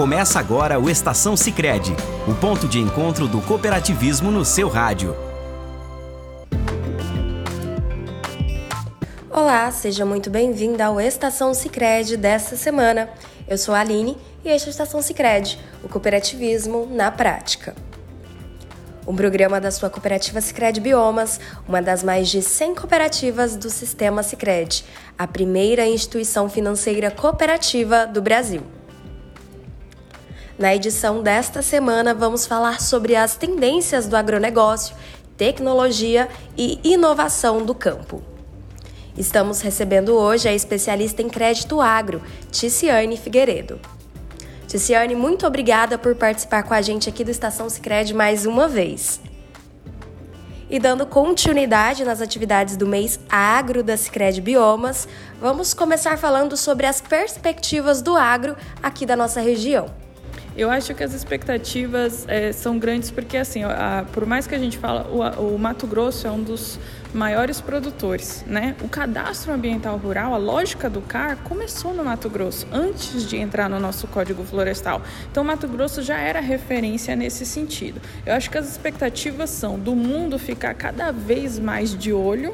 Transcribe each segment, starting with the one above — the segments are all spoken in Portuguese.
Começa agora o Estação Sicredi, o ponto de encontro do cooperativismo no seu rádio. Olá, seja muito bem-vinda ao Estação Sicredi desta semana. Eu sou a Aline e este é a Estação Sicredi, o cooperativismo na prática. Um programa da sua cooperativa Sicredi Biomas, uma das mais de 100 cooperativas do sistema Sicredi, a primeira instituição financeira cooperativa do Brasil. Na edição desta semana, vamos falar sobre as tendências do agronegócio, tecnologia e inovação do campo. Estamos recebendo hoje a especialista em crédito agro, Ticiane Figueiredo. Ticiane, muito obrigada por participar com a gente aqui do Estação Sicredi mais uma vez. E dando continuidade nas atividades do mês agro da Sicredi Biomas, vamos começar falando sobre as perspectivas do agro aqui da nossa região. Eu acho que as expectativas é, são grandes porque, assim, a, por mais que a gente fala, o, o, Mato Grosso é um dos maiores produtores, né? O cadastro ambiental rural, a lógica do CAR, começou no Mato Grosso, antes de entrar no nosso Código Florestal. Então, o Mato Grosso já era referência nesse sentido. Eu acho que as expectativas são do mundo ficar cada vez mais de olho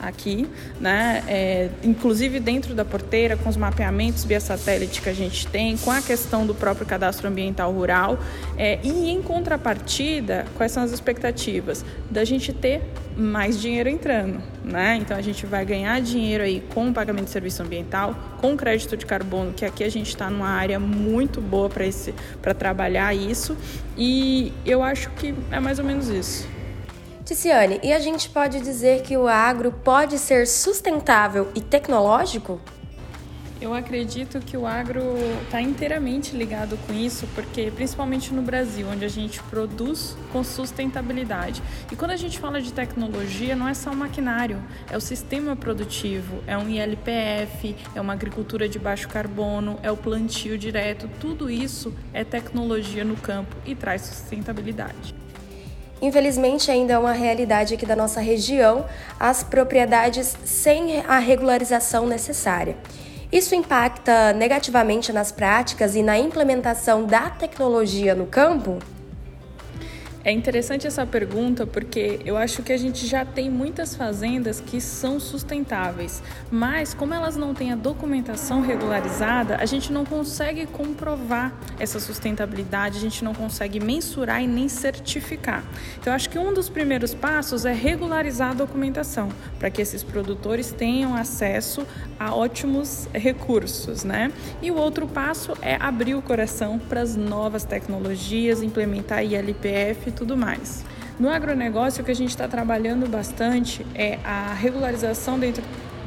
aqui, né? É, inclusive dentro da porteira, com os mapeamentos via satélite que a gente tem, com a questão do próprio cadastro ambiental rural. É, e em contrapartida, quais são as expectativas? Da gente ter mais dinheiro entrando, né? Então a gente vai ganhar dinheiro aí com o pagamento de serviço ambiental, com crédito de carbono, que aqui a gente está numa área muito boa para esse para trabalhar isso. E eu acho que é mais ou menos isso. Ticiane, e a gente pode dizer que o agro pode ser sustentável e tecnológico? Eu acredito que o agro está inteiramente ligado com isso, porque principalmente no Brasil, onde a gente produz com sustentabilidade. E quando a gente fala de tecnologia, não é só o maquinário, é o sistema produtivo, é um ILPF, é uma agricultura de baixo carbono, é o plantio direto. Tudo isso é tecnologia no campo e traz sustentabilidade. Infelizmente, ainda é uma realidade aqui da nossa região as propriedades sem a regularização necessária. Isso impacta negativamente nas práticas e na implementação da tecnologia no campo? É interessante essa pergunta porque eu acho que a gente já tem muitas fazendas que são sustentáveis, mas como elas não têm a documentação regularizada, a gente não consegue comprovar essa sustentabilidade, a gente não consegue mensurar e nem certificar. Então, acho que um dos primeiros passos é regularizar a documentação, para que esses produtores tenham acesso a ótimos recursos, né? E o outro passo é abrir o coração para as novas tecnologias, implementar ILPF tudo mais. No agronegócio, o que a gente está trabalhando bastante é a regularização dentro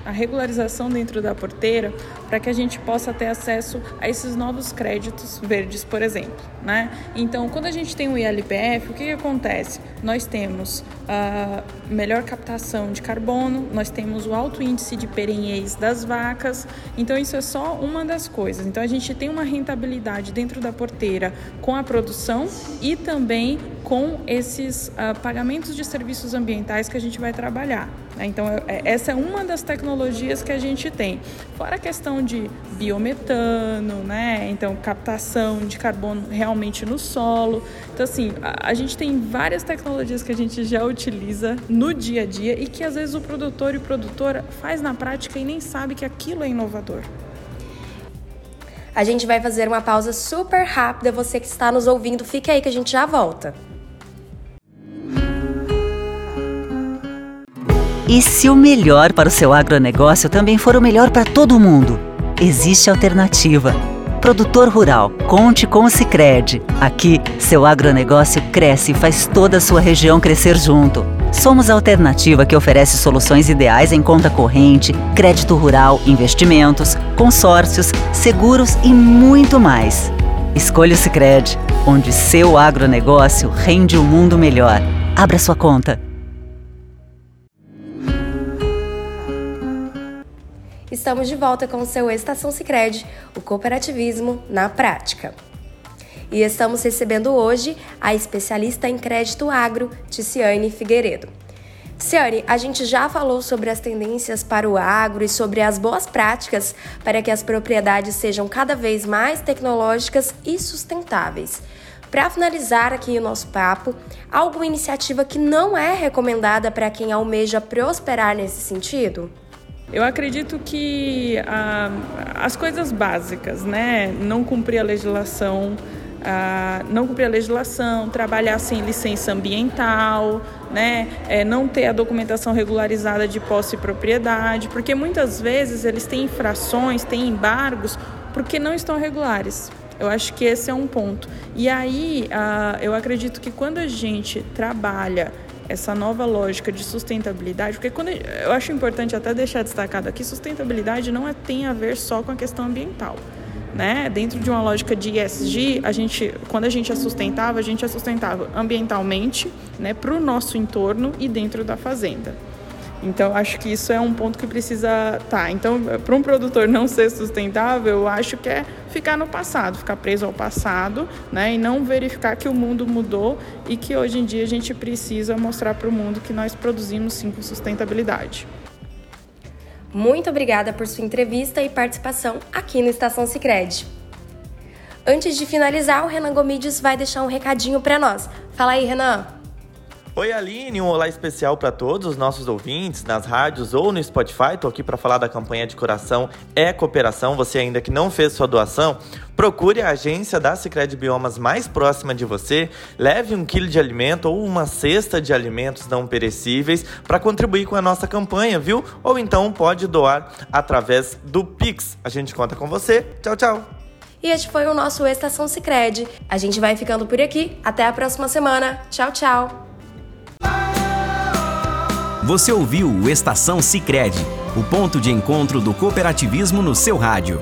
a regularização dentro da porteira para que a gente possa ter acesso a esses novos créditos verdes, por exemplo. Né? Então, quando a gente tem o ILPF, o que, que acontece? Nós temos a melhor captação de carbono, nós temos o alto índice de perenhez das vacas, então isso é só uma das coisas. Então, a gente tem uma rentabilidade dentro da porteira com a produção e também com esses uh, pagamentos de serviços ambientais que a gente vai trabalhar. Né? Então, é, essa é uma das tecnologias que a gente tem. Fora a questão de biometano, né? Então, captação de carbono realmente no solo. Então, assim, a, a gente tem várias tecnologias que a gente já utiliza no dia a dia e que às vezes o produtor e produtora faz na prática e nem sabe que aquilo é inovador. A gente vai fazer uma pausa super rápida. Você que está nos ouvindo, fique aí que a gente já volta. E se o melhor para o seu agronegócio também for o melhor para todo mundo? Existe alternativa. Produtor rural, conte com o Sicredi. Aqui, seu agronegócio cresce e faz toda a sua região crescer junto. Somos a alternativa que oferece soluções ideais em conta corrente, crédito rural, investimentos, consórcios, seguros e muito mais. Escolha o Sicredi, onde seu agronegócio rende um mundo melhor. Abra sua conta. Estamos de volta com o seu Estação Sicredi, o cooperativismo na prática. E estamos recebendo hoje a especialista em crédito agro, Ticiane Figueiredo. Ciane, a gente já falou sobre as tendências para o agro e sobre as boas práticas para que as propriedades sejam cada vez mais tecnológicas e sustentáveis. Para finalizar aqui o nosso papo, alguma iniciativa que não é recomendada para quem almeja prosperar nesse sentido? Eu acredito que ah, as coisas básicas, né? Não cumprir a legislação ah, não cumprir a legislação, trabalhar sem licença ambiental, né? É, não ter a documentação regularizada de posse e propriedade, porque muitas vezes eles têm infrações, têm embargos, porque não estão regulares. Eu acho que esse é um ponto. E aí, ah, eu acredito que quando a gente trabalha essa nova lógica de sustentabilidade, porque quando eu acho importante até deixar destacado aqui, sustentabilidade não é, tem a ver só com a questão ambiental né? Dentro de uma lógica de ESG, a gente, quando a gente é sustentável, a gente é sustentável ambientalmente, né, para o nosso entorno e dentro da fazenda. Então, acho que isso é um ponto que precisa. Tá, então, para um produtor não ser sustentável, eu acho que é ficar no passado, ficar preso ao passado, né? E não verificar que o mundo mudou e que hoje em dia a gente precisa mostrar para o mundo que nós produzimos sim com sustentabilidade. Muito obrigada por sua entrevista e participação aqui no Estação Sicredi. Antes de finalizar, o Renan Gomides vai deixar um recadinho para nós. Fala aí, Renan. Oi, Aline, um olá especial para todos os nossos ouvintes nas rádios ou no Spotify. Estou aqui para falar da campanha de coração É Cooperação. Você ainda que não fez sua doação, procure a agência da Sicredi Biomas mais próxima de você, leve um quilo de alimento ou uma cesta de alimentos não perecíveis para contribuir com a nossa campanha, viu? Ou então pode doar através do Pix. A gente conta com você. Tchau, tchau. E este foi o nosso Estação Sicredi. A gente vai ficando por aqui. Até a próxima semana. Tchau, tchau. Você ouviu o Estação Sicredi, o ponto de encontro do cooperativismo no seu rádio.